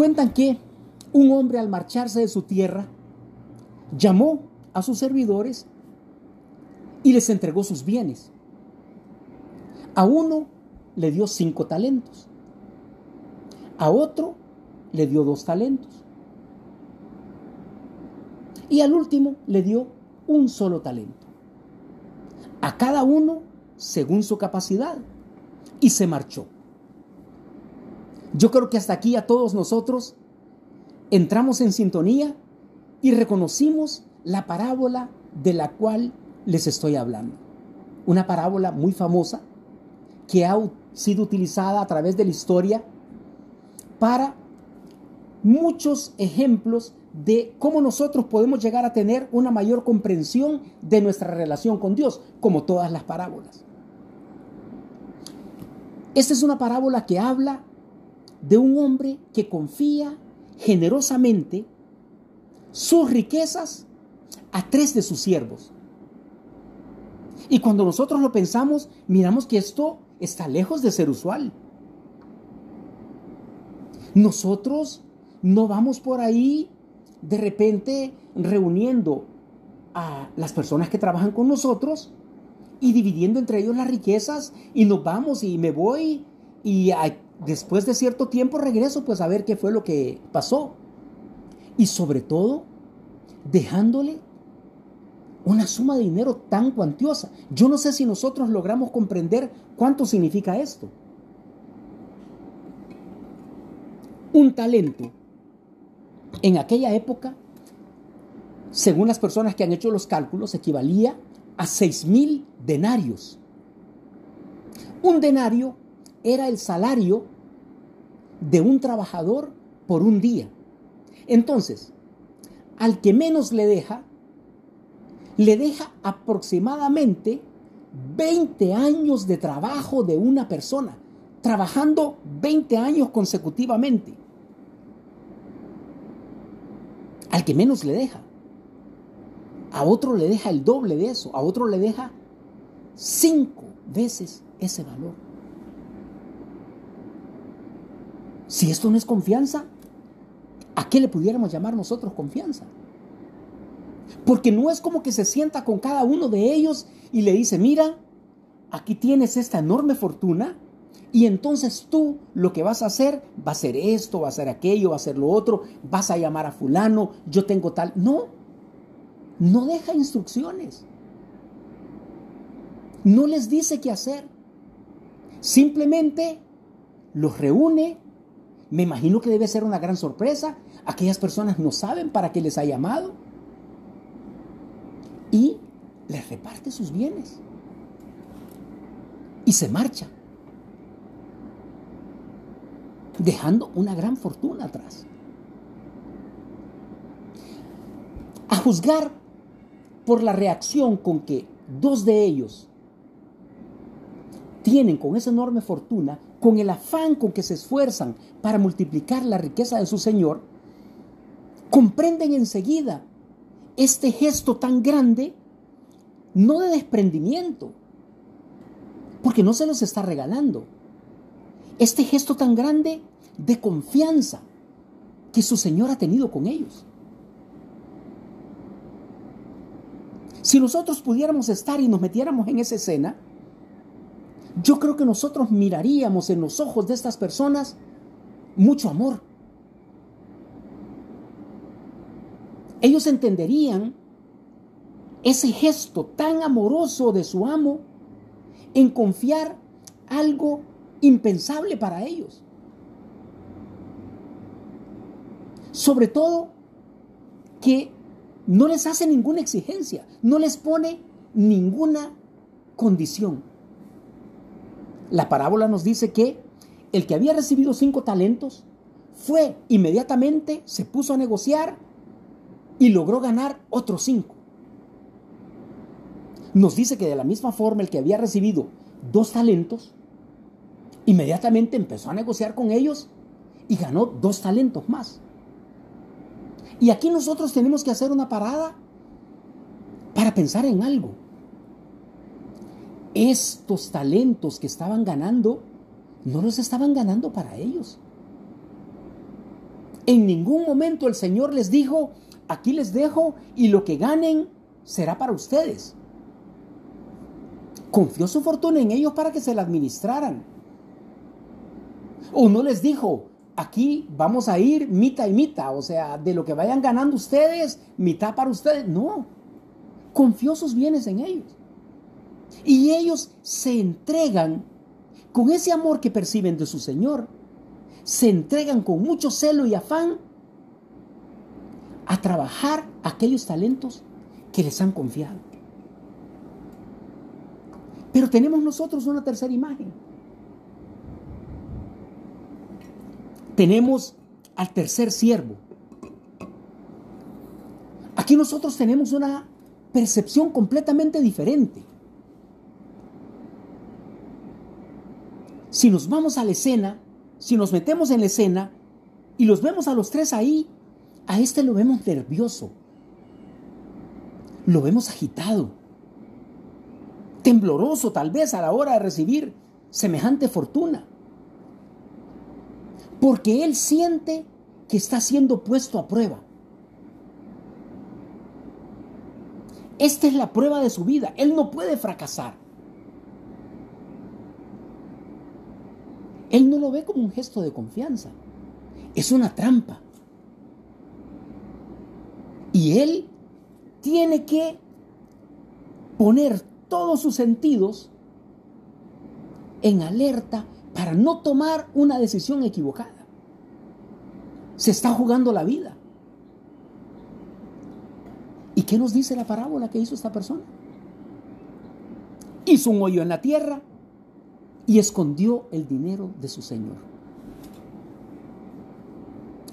cuentan que un hombre al marcharse de su tierra llamó a sus servidores y les entregó sus bienes. A uno le dio cinco talentos, a otro le dio dos talentos y al último le dio un solo talento. A cada uno según su capacidad y se marchó. Yo creo que hasta aquí a todos nosotros entramos en sintonía y reconocimos la parábola de la cual les estoy hablando. Una parábola muy famosa que ha sido utilizada a través de la historia para muchos ejemplos de cómo nosotros podemos llegar a tener una mayor comprensión de nuestra relación con Dios, como todas las parábolas. Esta es una parábola que habla de un hombre que confía generosamente sus riquezas a tres de sus siervos. Y cuando nosotros lo pensamos, miramos que esto está lejos de ser usual. Nosotros no vamos por ahí de repente reuniendo a las personas que trabajan con nosotros y dividiendo entre ellos las riquezas y nos vamos y me voy y después de cierto tiempo regreso pues a ver qué fue lo que pasó. Y sobre todo, dejándole una suma de dinero tan cuantiosa. Yo no sé si nosotros logramos comprender cuánto significa esto. Un talento en aquella época, según las personas que han hecho los cálculos, equivalía a seis mil denarios. Un denario era el salario de un trabajador por un día. Entonces, al que menos le deja, le deja aproximadamente 20 años de trabajo de una persona, trabajando 20 años consecutivamente. Al que menos le deja. A otro le deja el doble de eso, a otro le deja cinco veces ese valor. Si esto no es confianza, ¿a qué le pudiéramos llamar nosotros confianza? Porque no es como que se sienta con cada uno de ellos y le dice, mira, aquí tienes esta enorme fortuna y entonces tú lo que vas a hacer va a ser esto, va a ser aquello, va a ser lo otro, vas a llamar a fulano, yo tengo tal. No, no deja instrucciones. No les dice qué hacer. Simplemente los reúne. Me imagino que debe ser una gran sorpresa. Aquellas personas no saben para qué les ha llamado. Y les reparte sus bienes. Y se marcha dejando una gran fortuna atrás. A juzgar por la reacción con que dos de ellos tienen con esa enorme fortuna, con el afán con que se esfuerzan para multiplicar la riqueza de su Señor, comprenden enseguida este gesto tan grande, no de desprendimiento, porque no se los está regalando. Este gesto tan grande de confianza que su Señor ha tenido con ellos. Si nosotros pudiéramos estar y nos metiéramos en esa escena, yo creo que nosotros miraríamos en los ojos de estas personas mucho amor. Ellos entenderían ese gesto tan amoroso de su amo en confiar algo impensable para ellos. Sobre todo que no les hace ninguna exigencia, no les pone ninguna condición. La parábola nos dice que el que había recibido cinco talentos fue inmediatamente, se puso a negociar y logró ganar otros cinco. Nos dice que de la misma forma el que había recibido dos talentos, inmediatamente empezó a negociar con ellos y ganó dos talentos más. Y aquí nosotros tenemos que hacer una parada para pensar en algo. Estos talentos que estaban ganando, no los estaban ganando para ellos. En ningún momento el Señor les dijo, aquí les dejo y lo que ganen será para ustedes. Confió su fortuna en ellos para que se la administraran. O no les dijo, aquí vamos a ir mitad y mitad, o sea, de lo que vayan ganando ustedes, mitad para ustedes. No, confió sus bienes en ellos. Y ellos se entregan con ese amor que perciben de su Señor, se entregan con mucho celo y afán a trabajar aquellos talentos que les han confiado. Pero tenemos nosotros una tercera imagen. Tenemos al tercer siervo. Aquí nosotros tenemos una percepción completamente diferente. Si nos vamos a la escena, si nos metemos en la escena y los vemos a los tres ahí, a este lo vemos nervioso, lo vemos agitado, tembloroso tal vez a la hora de recibir semejante fortuna, porque él siente que está siendo puesto a prueba. Esta es la prueba de su vida, él no puede fracasar. Él no lo ve como un gesto de confianza. Es una trampa. Y él tiene que poner todos sus sentidos en alerta para no tomar una decisión equivocada. Se está jugando la vida. ¿Y qué nos dice la parábola que hizo esta persona? Hizo un hoyo en la tierra y escondió el dinero de su Señor.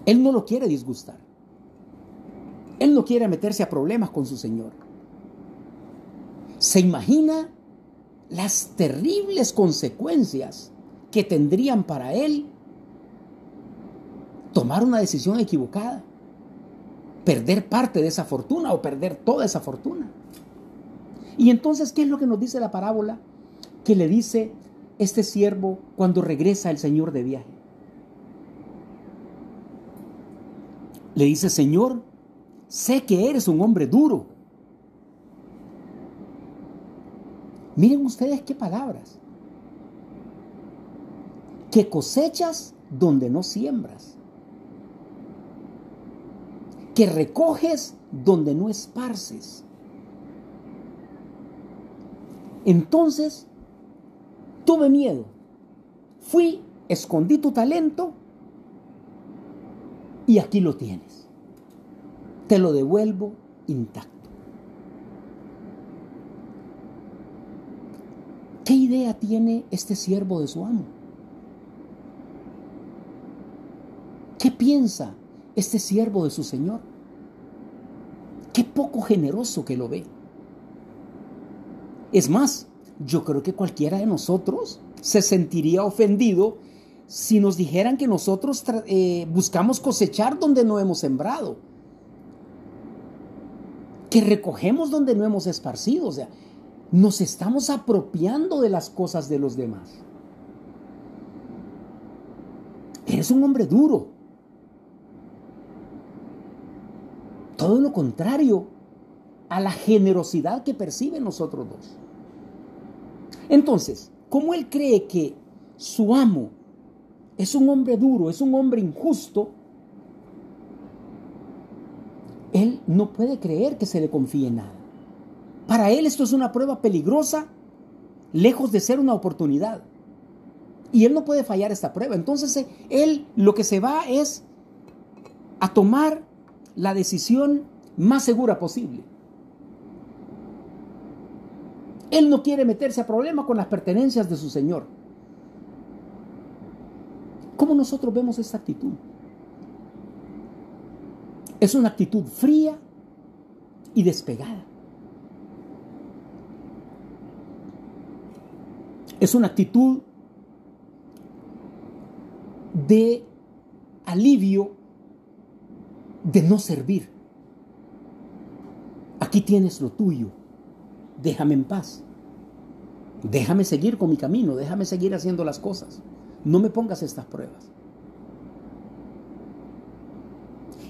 Él no lo quiere disgustar. Él no quiere meterse a problemas con su Señor. Se imagina las terribles consecuencias que tendrían para él tomar una decisión equivocada, perder parte de esa fortuna o perder toda esa fortuna. Y entonces, ¿qué es lo que nos dice la parábola? Que le dice este siervo cuando regresa el Señor de viaje. Le dice, Señor, sé que eres un hombre duro. Miren ustedes qué palabras. Que cosechas donde no siembras. Que recoges donde no esparces. Entonces Tuve miedo. Fui, escondí tu talento y aquí lo tienes. Te lo devuelvo intacto. ¿Qué idea tiene este siervo de su amo? ¿Qué piensa este siervo de su Señor? Qué poco generoso que lo ve. Es más, yo creo que cualquiera de nosotros se sentiría ofendido si nos dijeran que nosotros eh, buscamos cosechar donde no hemos sembrado, que recogemos donde no hemos esparcido, o sea, nos estamos apropiando de las cosas de los demás. Eres un hombre duro. Todo lo contrario a la generosidad que perciben nosotros dos. Entonces, como él cree que su amo es un hombre duro, es un hombre injusto, él no puede creer que se le confíe nada. Para él esto es una prueba peligrosa, lejos de ser una oportunidad. Y él no puede fallar esta prueba. Entonces eh, él lo que se va es a tomar la decisión más segura posible. Él no quiere meterse a problemas con las pertenencias de su Señor. ¿Cómo nosotros vemos esta actitud? Es una actitud fría y despegada. Es una actitud de alivio de no servir. Aquí tienes lo tuyo déjame en paz. Déjame seguir con mi camino, déjame seguir haciendo las cosas. No me pongas estas pruebas.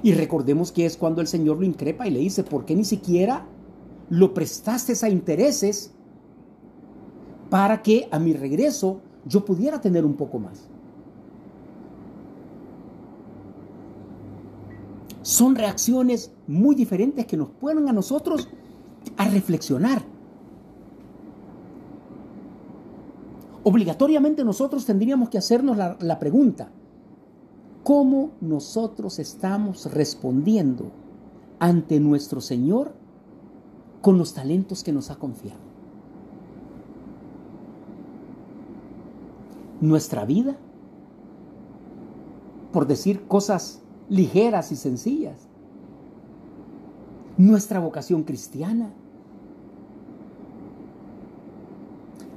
Y recordemos que es cuando el Señor lo increpa y le dice, ¿por qué ni siquiera lo prestaste a intereses para que a mi regreso yo pudiera tener un poco más? Son reacciones muy diferentes que nos ponen a nosotros a reflexionar. Obligatoriamente nosotros tendríamos que hacernos la, pregunta, cómo nosotros estamos respondiendo ante nuestro Señor con los talentos que nos ha confiado. Nuestra vida, por decir cosas ligeras y sencillas, nuestra vocación cristiana,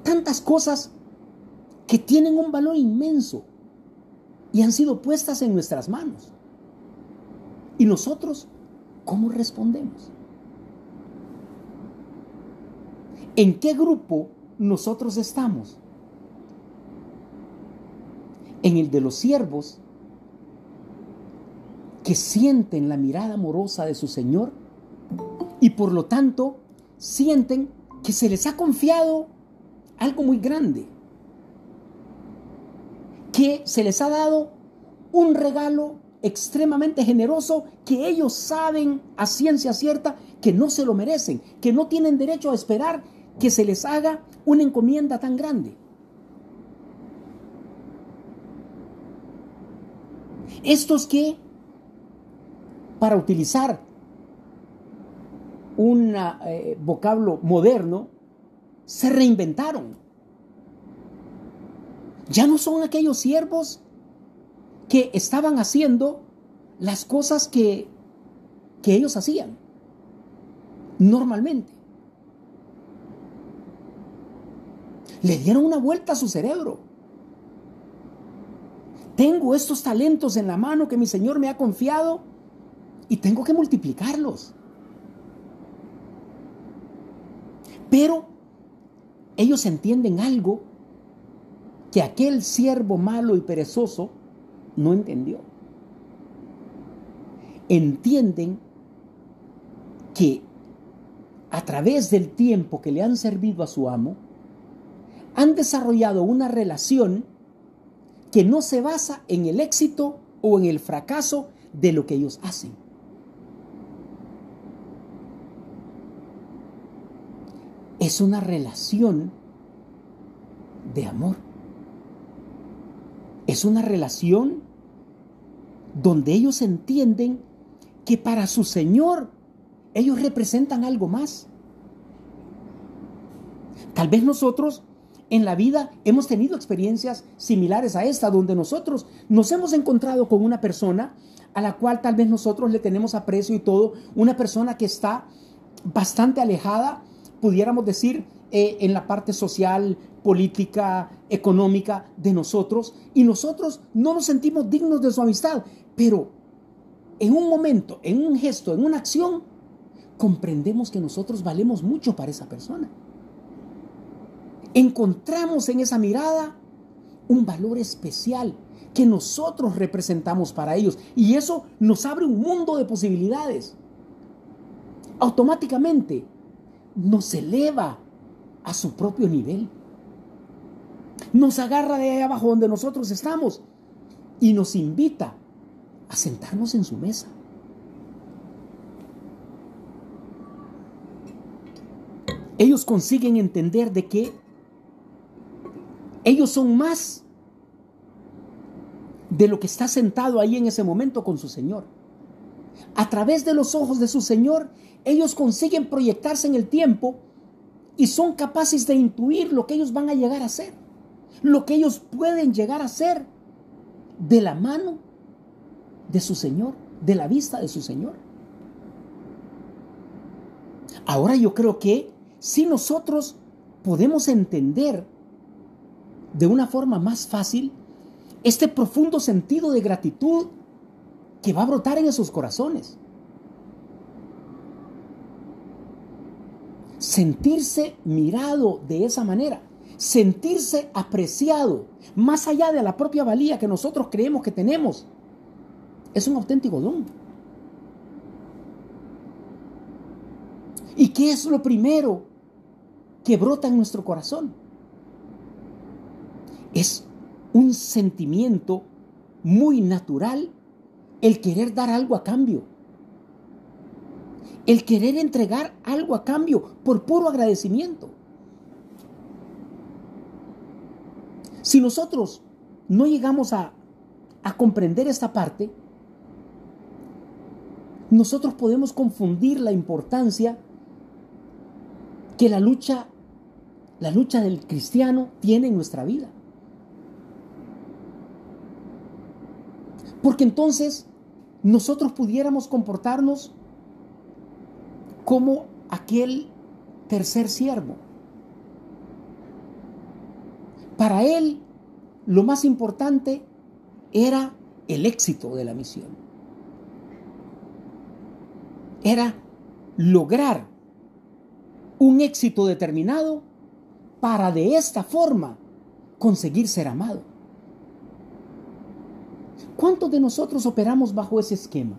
tantas cosas que tienen un valor inmenso y han sido puestas en nuestras manos. ¿Y nosotros cómo respondemos? ¿En qué grupo nosotros estamos? ¿En el de los siervos que sienten la mirada amorosa de su Señor y por lo tanto sienten que se les ha confiado algo muy grande? Que se les ha dado un regalo extremadamente generoso que ellos saben a ciencia cierta que no se lo merecen, que no tienen derecho a esperar que se les haga una encomienda tan grande. Estos que, para utilizar un eh, vocablo moderno, se reinventaron ya no son aquellos siervos que estaban haciendo las cosas que, que ellos hacían normalmente. Le dieron una vuelta a su cerebro. Tengo estos talentos en la mano que mi Señor me ha confiado y tengo que multiplicarlos. Pero ellos entienden algo que aquel siervo malo y perezoso no entendió. Entienden que a través del tiempo que le han servido a su amo, han desarrollado una relación que no se basa en el éxito o en el fracaso de lo que ellos hacen. Es una relación de amor. Es una relación donde ellos entienden que para su Señor ellos representan algo más. Tal vez nosotros en la vida hemos tenido experiencias similares a esta, donde nosotros nos hemos encontrado con una persona a la cual tal vez nosotros le tenemos aprecio y todo, una persona que está bastante alejada, pudiéramos decir, eh, en la parte social, política, económica de nosotros y nosotros no nos sentimos dignos de su amistad, pero en un momento, en un gesto, en una acción, comprendemos que nosotros valemos mucho para esa persona. Encontramos en esa mirada un valor especial que nosotros representamos para ellos y eso nos abre un mundo de posibilidades. Automáticamente nos eleva a su propio nivel nos agarra de ahí abajo donde nosotros estamos y nos invita a sentarnos en su mesa. Ellos consiguen entender de que ellos son más de lo que está sentado ahí en ese momento con su Señor. A través de los ojos de su Señor, ellos consiguen proyectarse en el tiempo y son capaces de intuir lo que ellos van a llegar a ser lo que ellos pueden llegar a ser de la mano de su Señor, de la vista de su Señor. Ahora yo creo que si nosotros podemos entender de una forma más fácil este profundo sentido de gratitud que va a brotar en esos corazones. sentirse mirado de esa manera, sentirse apreciado, más allá de la propia valía que nosotros creemos que tenemos, es un auténtico don. ¿Y qué es lo primero que brota en nuestro corazón? Es un sentimiento muy natural el querer dar algo a cambio el querer entregar algo a cambio por puro agradecimiento. Si nosotros no llegamos a, a comprender esta parte, nosotros podemos confundir la importancia que la lucha, la lucha del cristiano tiene en nuestra vida. Porque entonces nosotros pudiéramos comportarnos como aquel tercer siervo. Para él, lo más importante era el éxito de la misión. Era lograr un éxito determinado para de esta forma conseguir ser amado. ¿Cuántos de nosotros operamos bajo ese esquema?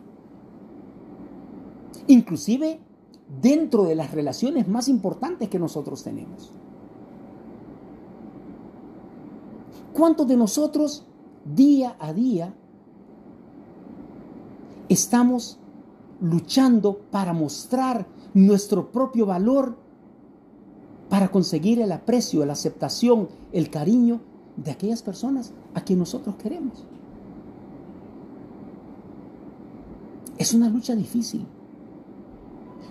Inclusive dentro de las relaciones más importantes que nosotros tenemos. ¿Cuántos de nosotros día a día estamos luchando para mostrar nuestro propio valor, para conseguir el aprecio, la aceptación, el cariño de aquellas personas a quien nosotros queremos? Es una lucha difícil.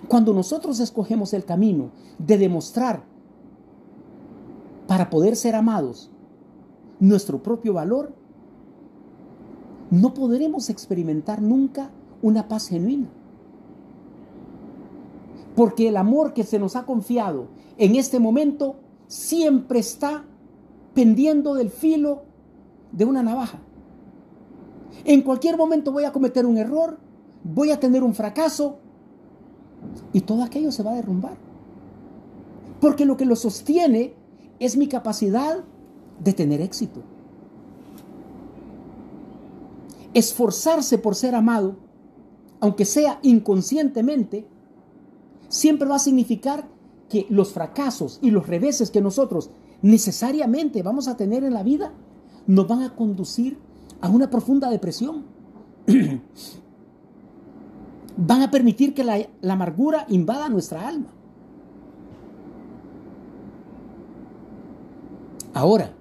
Cuando nosotros escogemos el camino de demostrar para poder ser amados nuestro propio valor, no podremos experimentar nunca una paz genuina. Porque el amor que se nos ha confiado en este momento siempre está pendiendo del filo de una navaja. En cualquier momento voy a cometer un error, voy a tener un fracaso y todo aquello se va a derrumbar. Porque lo que lo sostiene es mi capacidad de tener éxito. Esforzarse por ser amado, aunque sea inconscientemente, siempre va a significar que los fracasos y los reveses que nosotros necesariamente vamos a tener en la vida nos van a conducir a una profunda depresión. van a permitir que la, amargura invada nuestra alma. Ahora,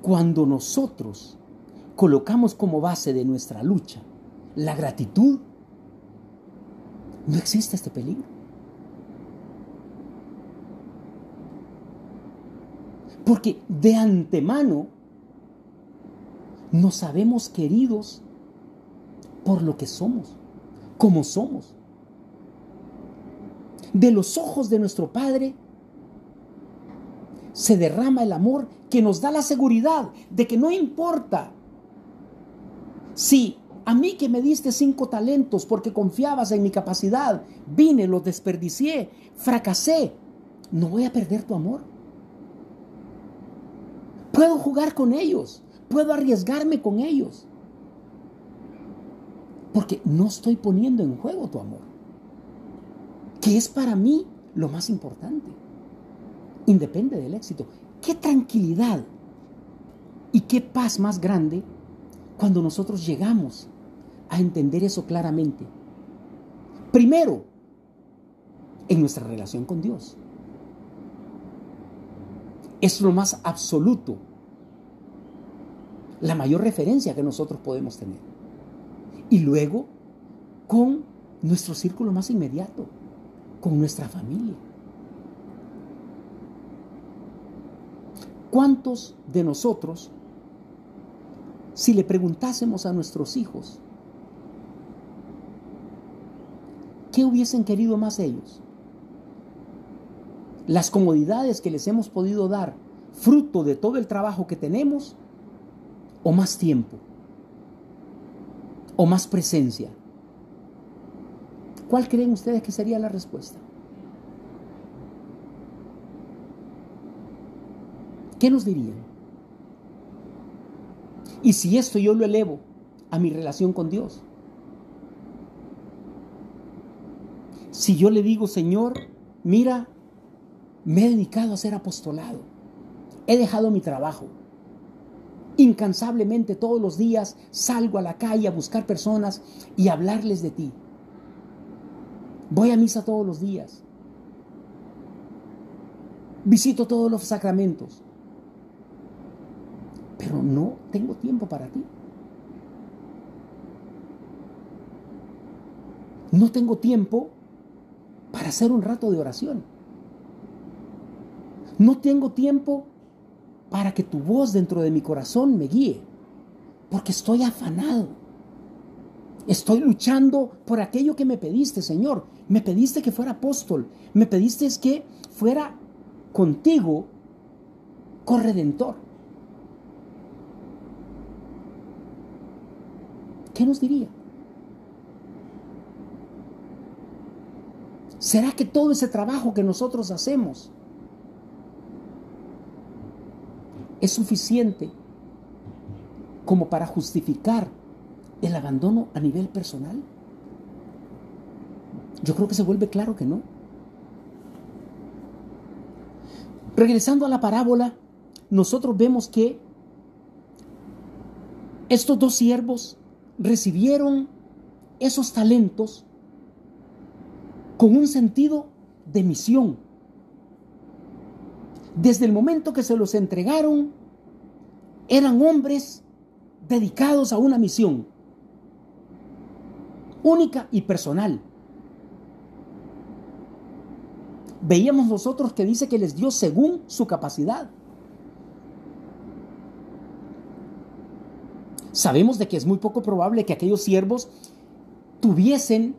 cuando nosotros colocamos como base de nuestra lucha la gratitud, no existe este peligro. Porque de antemano nos sabemos queridos por lo que somos, como somos. De los ojos de nuestro Padre se derrama el amor que nos da la seguridad de que no importa si a mí que me diste cinco talentos porque confiabas en mi capacidad, vine, los desperdicié, fracasé, no voy a perder tu amor. Puedo jugar con ellos, puedo arriesgarme con ellos, porque no estoy poniendo en juego tu amor, que es para mí lo más importante independe del éxito. Qué tranquilidad y qué paz más grande cuando nosotros llegamos a entender eso claramente. Primero, en nuestra relación con Dios. Es lo más absoluto, la mayor referencia que nosotros podemos tener. Y luego, con nuestro círculo más inmediato, con nuestra familia. ¿Cuántos de nosotros, si le preguntásemos a nuestros hijos, ¿qué hubiesen querido más ellos? Las comodidades que les hemos podido dar, fruto de todo el trabajo que tenemos, o más tiempo, o más presencia. ¿Cuál creen ustedes que sería la respuesta? ¿Qué nos dirían? Y si esto yo lo elevo a mi relación con Dios, Si yo le digo, Señor, mira, me he dedicado a ser apostolado, he dejado mi trabajo, incansablemente todos los días salgo a la calle a buscar personas y hablarles de ti. Voy a misa todos los días. Visito todos los sacramentos. Pero no tengo tiempo para ti. No tengo tiempo para hacer un rato de oración. No tengo tiempo para que tu voz dentro de mi corazón me guíe, porque estoy afanado. Estoy luchando por aquello que me pediste, Señor. Me pediste que fuera apóstol, me pediste que fuera contigo corredentor. ¿Qué nos diría? ¿Será que todo ese trabajo que nosotros hacemos es suficiente como para justificar el abandono a nivel personal? Yo creo que se vuelve claro que no. Regresando a la parábola, nosotros vemos que estos dos siervos recibieron esos talentos con un sentido de misión. Desde el momento que se los entregaron, eran hombres dedicados a una misión única y personal. Veíamos nosotros que dice que les dio según su capacidad. Sabemos de que es muy poco probable que aquellos siervos tuviesen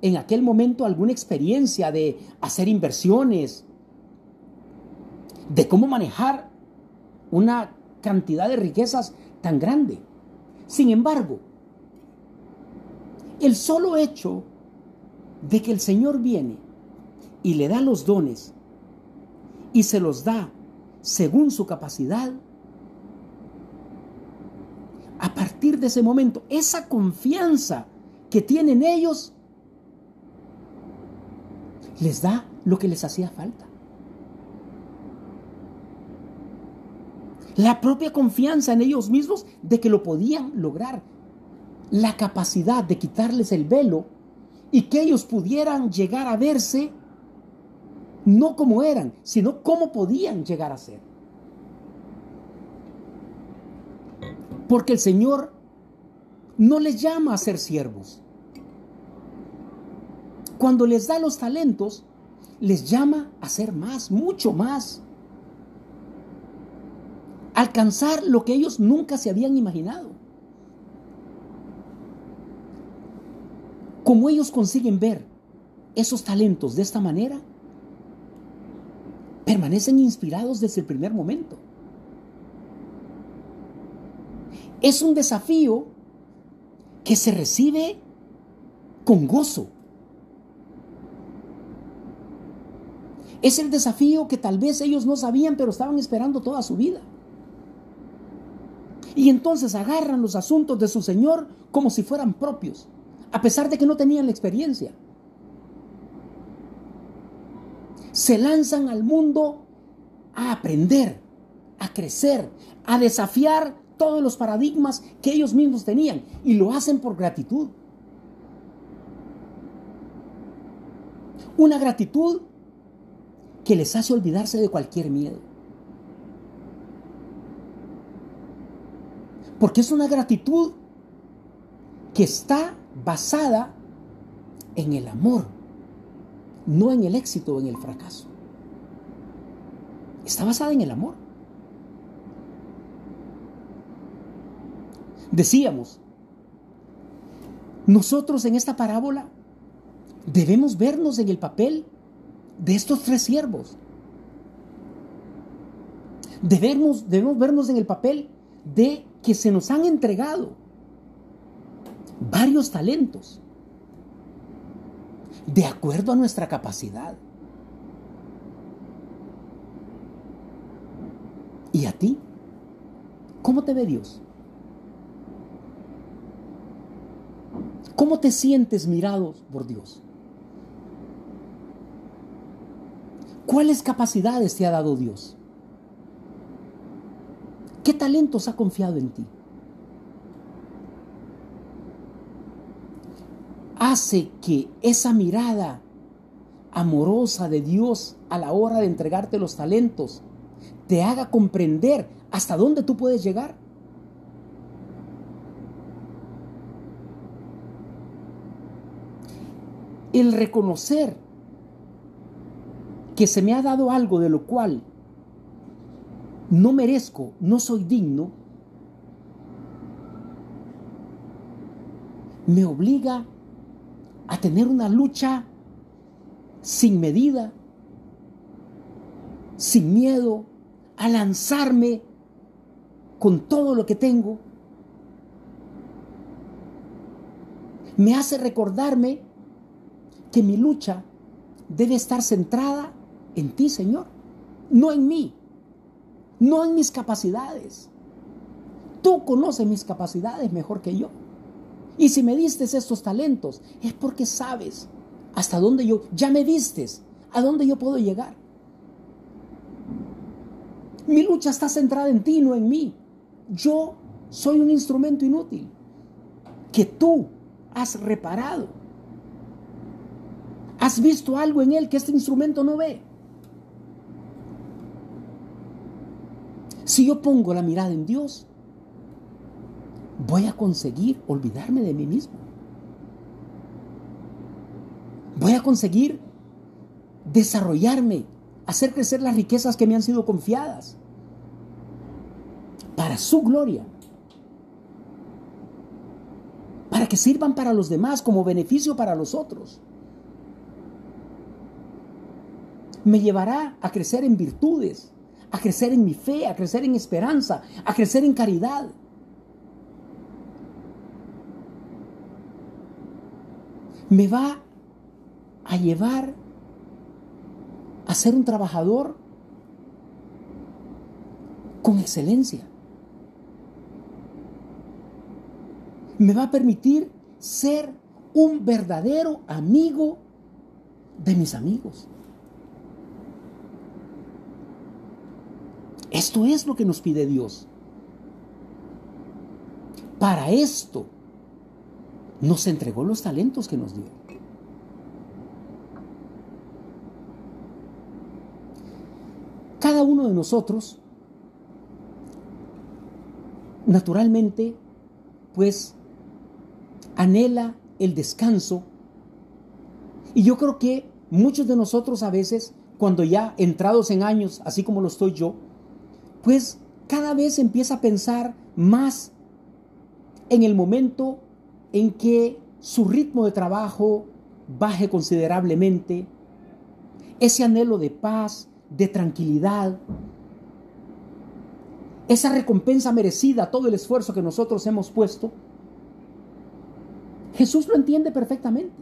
en aquel momento alguna experiencia de hacer inversiones, de cómo manejar una cantidad de riquezas tan grande. Sin embargo, el solo hecho de que el Señor viene y le da los dones y se los da según su capacidad, a partir de ese momento, esa confianza que tienen ellos les da lo que les hacía falta. La propia confianza en ellos mismos de que lo podían lograr. La capacidad de quitarles el velo y que ellos pudieran llegar a verse no como eran, sino cómo podían llegar a ser. Porque el Señor no les llama a ser siervos. Cuando les da los talentos, les llama a ser más, mucho más. Alcanzar lo que ellos nunca se habían imaginado. Como ellos consiguen ver esos talentos de esta manera, permanecen inspirados desde el primer momento. Es un desafío que se recibe con gozo. Es el desafío que tal vez ellos no sabían, pero estaban esperando toda su vida. Y entonces agarran los asuntos de su Señor como si fueran propios, a pesar de que no tenían la experiencia. se lanzan al mundo a aprender, a crecer, a desafiar todos los paradigmas que ellos mismos tenían y lo hacen por gratitud. Una gratitud que les hace olvidarse de cualquier miedo. Porque es una gratitud que está basada en el amor no en el éxito o en el fracaso. Está basada en el amor. Decíamos, nosotros en esta parábola debemos vernos en el papel de estos tres siervos. Debemos, debemos vernos en el papel de que se nos han entregado varios talentos de acuerdo a nuestra capacidad. ¿Y a ti? ¿Cómo te ve Dios? ¿Cómo te sientes mirado por Dios? ¿Cuáles capacidades te ha dado Dios? ¿Qué talentos ha confiado en ti? Hace que esa mirada amorosa de Dios a la hora de entregarte los talentos te haga comprender hasta dónde tú puedes llegar. El reconocer que se me ha dado algo de lo cual no merezco, no soy digno, me obliga a tener una lucha sin medida, sin miedo, a lanzarme con todo lo que tengo. Me hace recordarme que mi lucha debe estar centrada en ti, Señor, no en mí, no en mis capacidades. Tú conoces mis capacidades mejor que yo. Y si me diste estos talentos, es porque sabes hasta dónde yo, ya me vistes, a dónde yo puedo llegar. Mi lucha está centrada en ti, no en mí. Yo soy un instrumento inútil que tú has reparado. Has visto algo en él que este instrumento no ve. Si yo pongo la mirada en Dios, voy a conseguir olvidarme de mí mismo. Voy a conseguir desarrollarme, hacer crecer las riquezas que me han sido confiadas para su gloria, para que sirvan para los demás como beneficio para los otros. Me llevará a crecer en virtudes, a crecer en mi fe, a crecer en esperanza, a crecer en caridad. Me va a llevar a ser un trabajador con excelencia. Me va a permitir ser un verdadero amigo de mis amigos. Esto es lo que nos pide Dios. Para esto nos entregó los talentos que nos dio. Cada uno de nosotros, naturalmente, pues anhela el descanso. Y yo creo que muchos de nosotros a veces, cuando ya entrados en años, así como lo estoy yo, pues cada vez empieza a pensar más en el momento en que su ritmo de trabajo baje considerablemente, ese anhelo de paz, de tranquilidad, esa recompensa merecida, todo el esfuerzo que nosotros hemos puesto, Jesús lo entiende perfectamente.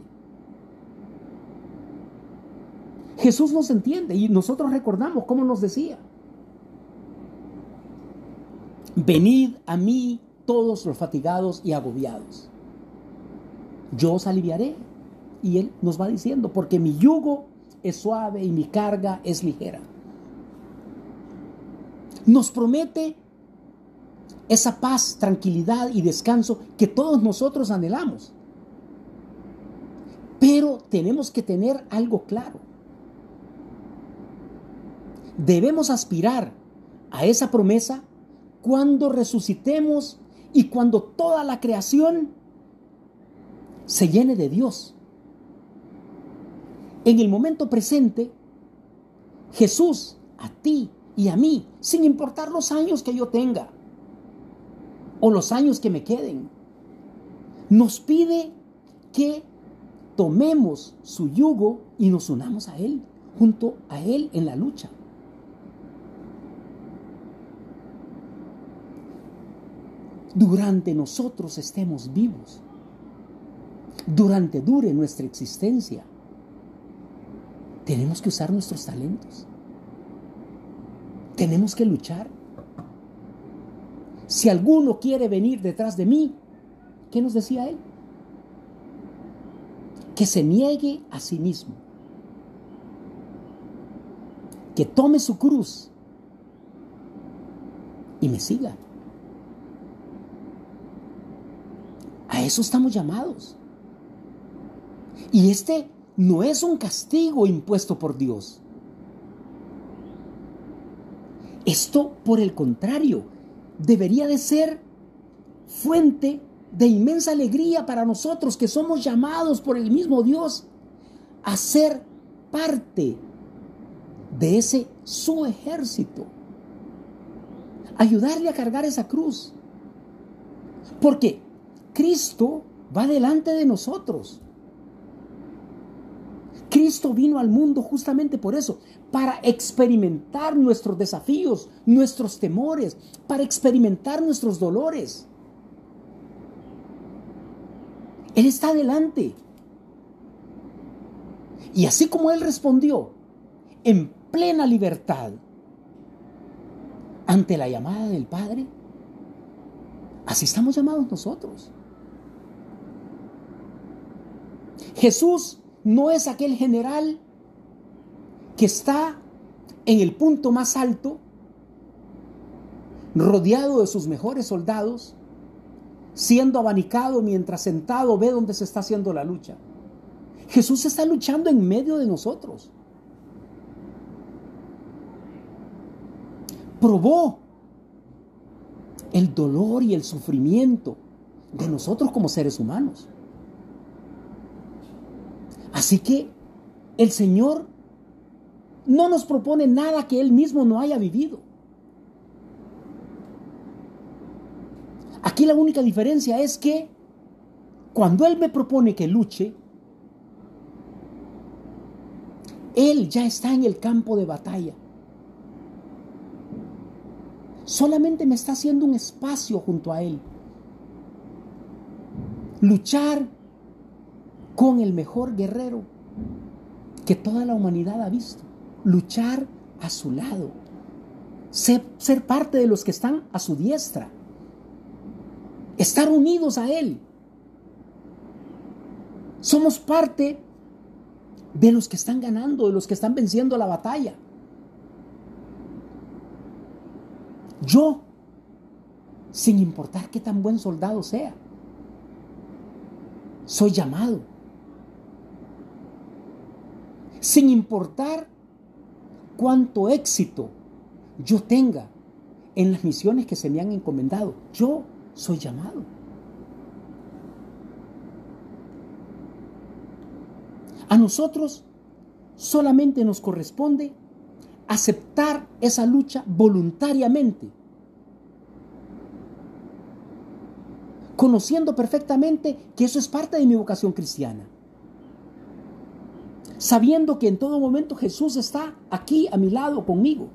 Jesús nos entiende y nosotros recordamos cómo nos decía. Venid a mí todos los fatigados y agobiados. Yo os aliviaré. Y Él nos va diciendo, porque mi yugo es suave y mi carga es ligera. Nos promete esa paz, tranquilidad y descanso que todos nosotros anhelamos. Pero tenemos que tener algo claro. Debemos aspirar a esa promesa cuando resucitemos y cuando toda la creación se llene de Dios. En el momento presente, Jesús, a ti y a mí, sin importar los años que yo tenga o los años que me queden, nos pide que tomemos su yugo y nos unamos a Él, junto a Él en la lucha. Durante nosotros estemos vivos, durante dure nuestra existencia, tenemos que usar nuestros talentos. Tenemos que luchar. Si alguno quiere venir detrás de mí, ¿qué nos decía él? Que se niegue a sí mismo. que tome su cruz y me siga. A eso estamos llamados. Y este no es un castigo impuesto por Dios. Esto, por el contrario, debería de ser fuente de inmensa alegría para nosotros que somos llamados por el mismo Dios a ser parte de ese su ejército. Ayudarle a cargar esa cruz. Porque Cristo va delante de nosotros. Cristo vino al mundo justamente por eso, para experimentar nuestros desafíos, nuestros temores, para experimentar nuestros dolores. Él está delante. Y así como Él respondió en plena libertad ante la llamada del Padre, así estamos llamados nosotros. Jesús no es aquel general que está en el punto más alto, rodeado de sus mejores soldados, siendo abanicado mientras sentado ve dónde se está haciendo la lucha. Jesús está luchando en medio de nosotros. Probó el dolor y el sufrimiento de nosotros como seres humanos. Así que el Señor no nos propone nada que Él mismo no haya vivido. Aquí la única diferencia es que cuando Él me propone que luche, Él ya está en el campo de batalla. Solamente me está haciendo un espacio junto a Él. Luchar con el mejor guerrero que toda la humanidad ha visto. Luchar a su lado. Ser, parte de los que están a su diestra. Estar unidos a Él. Somos parte de los que están ganando, de los que están venciendo la batalla. Yo, sin importar qué tan buen soldado sea, soy llamado sin importar cuánto éxito yo tenga en las misiones que se me han encomendado. Yo soy llamado. A nosotros solamente nos corresponde aceptar esa lucha voluntariamente, conociendo perfectamente que eso es parte de mi vocación cristiana sabiendo que en todo momento Jesús está aquí a mi lado conmigo.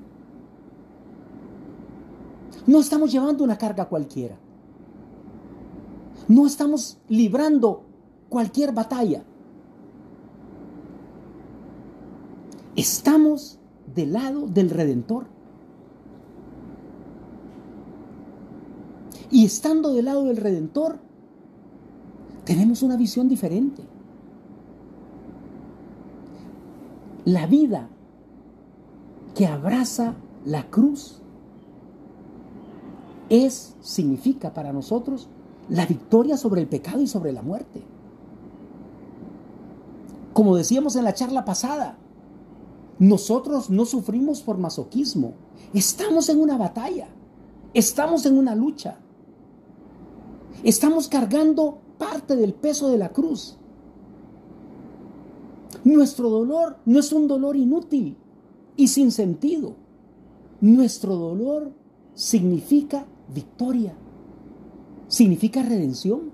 No estamos llevando una carga cualquiera. No estamos librando cualquier batalla. Estamos del lado del Redentor. Y estando del lado del Redentor, tenemos una visión diferente. La vida que abraza la cruz es, significa para nosotros, la victoria sobre el pecado y sobre la muerte. Como decíamos en la charla pasada, nosotros no sufrimos por masoquismo, estamos en una batalla, estamos en una lucha, estamos cargando parte del peso de la cruz. Nuestro dolor no es un dolor inútil y sin sentido. Nuestro dolor significa victoria, significa redención.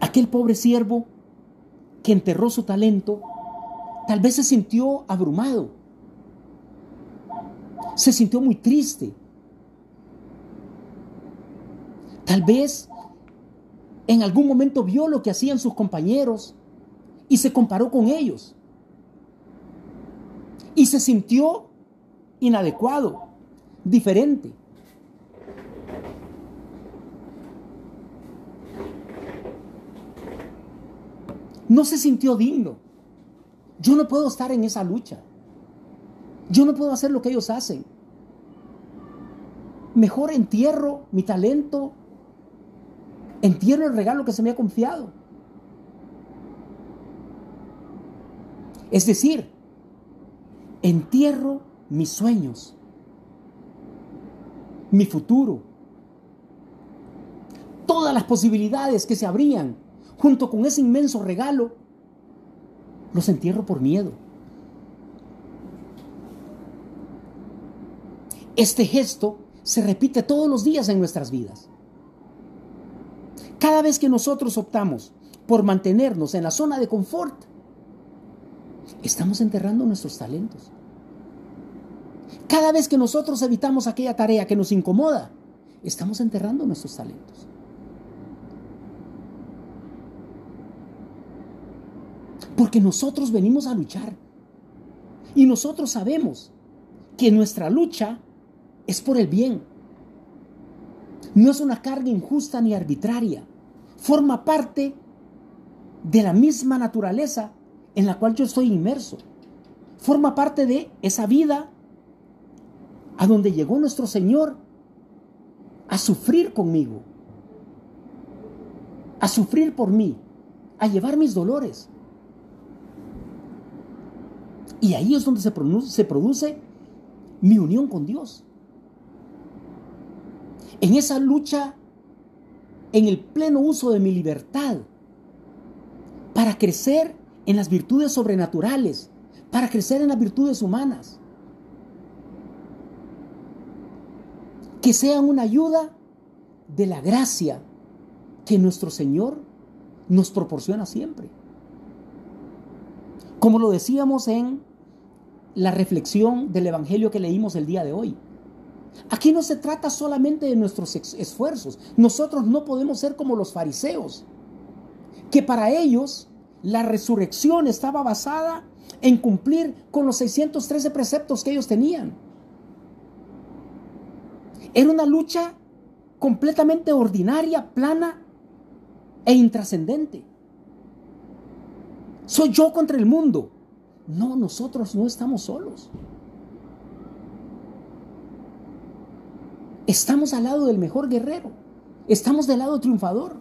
Aquel pobre siervo que enterró su talento, tal vez se sintió abrumado, se sintió muy triste, tal vez en algún momento vio lo que hacían sus compañeros y se comparó con ellos. Y se sintió inadecuado, diferente. no se sintió digno. Yo no puedo estar en esa lucha. Yo no puedo hacer lo que ellos hacen. Mejor entierro mi talento, entierro el regalo que se me ha confiado. Es decir, entierro mis sueños, mi futuro, todas las posibilidades que se abrían junto con ese inmenso regalo, los entierro por miedo. Este gesto se repite todos los días en nuestras vidas. Cada vez que nosotros optamos por mantenernos en la zona de confort, estamos enterrando nuestros talentos. Cada vez que nosotros evitamos aquella tarea que nos incomoda, estamos enterrando nuestros talentos. Porque nosotros venimos a luchar. Y nosotros sabemos que nuestra lucha es por el bien. No es una carga injusta ni arbitraria. Forma parte de la misma naturaleza en la cual yo estoy inmerso. Forma parte de esa vida a donde llegó nuestro Señor a sufrir conmigo, a sufrir por mí, a llevar mis dolores. Y ahí es donde se produce, se produce mi unión con Dios en esa lucha, en el pleno uso de mi libertad, para crecer en las virtudes sobrenaturales, para crecer en las virtudes humanas. Que sean una ayuda de la gracia que nuestro Señor nos proporciona siempre. Como lo decíamos en la reflexión del Evangelio que leímos el día de hoy. Aquí no se trata solamente de nuestros esfuerzos. Nosotros no podemos ser como los fariseos, que para ellos la resurrección estaba basada en cumplir con los 613 preceptos que ellos tenían. Era una lucha completamente ordinaria, plana e intrascendente. Soy yo contra el mundo. No, nosotros no estamos solos. Estamos al lado del mejor guerrero. Estamos del lado triunfador.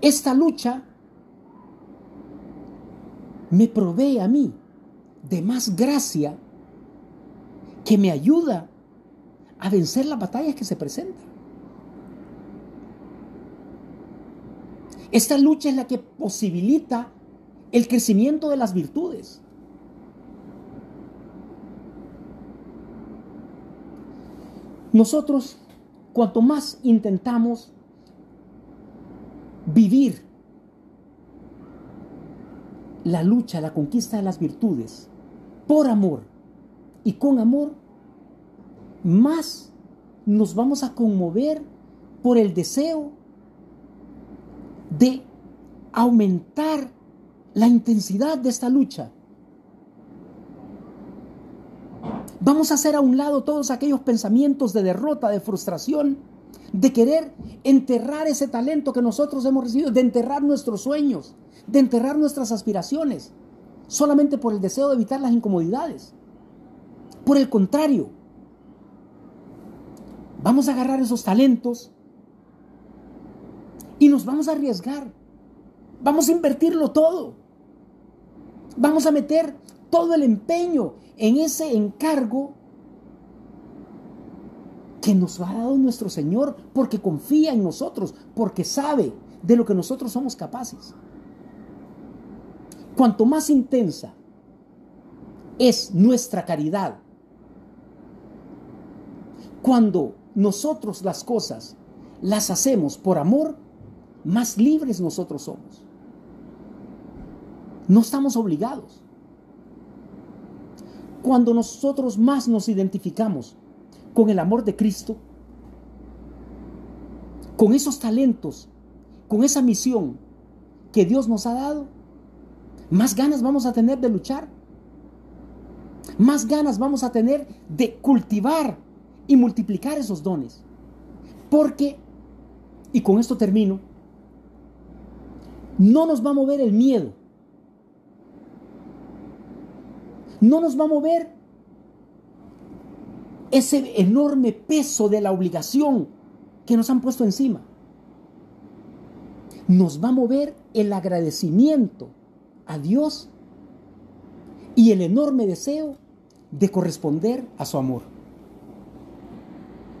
Esta lucha me provee a mí de más gracia que me ayuda a vencer las batallas que se presentan. Esta lucha es la que posibilita el crecimiento de las virtudes. Nosotros, cuanto más intentamos vivir la lucha, la conquista de las virtudes, por amor y con amor, más nos vamos a conmover por el deseo de aumentar la intensidad de esta lucha Vamos a hacer a un lado todos aquellos pensamientos de derrota, de frustración, de querer enterrar ese talento que nosotros hemos recibido, de enterrar nuestros sueños, de enterrar nuestras aspiraciones, solamente por el deseo de evitar las incomodidades. Por el contrario, vamos a agarrar esos talentos y nos vamos a arriesgar. Vamos a invertirlo todo. Vamos a meter todo el empeño en ese encargo que nos ha dado nuestro Señor porque confía en nosotros, porque sabe de lo que nosotros somos capaces. Cuanto más intensa es nuestra caridad, cuando nosotros las cosas las hacemos por amor, más libres nosotros somos. No estamos obligados cuando nosotros más nos identificamos con el amor de Cristo, con esos talentos, con esa misión que Dios nos ha dado, más ganas vamos a tener de luchar, más ganas vamos a tener de cultivar y multiplicar esos dones. Porque, y con esto termino, No nos va a mover el miedo. No nos va a mover ese enorme peso de la obligación que nos han puesto encima. Nos va a mover el agradecimiento a Dios y el enorme deseo de corresponder a su amor.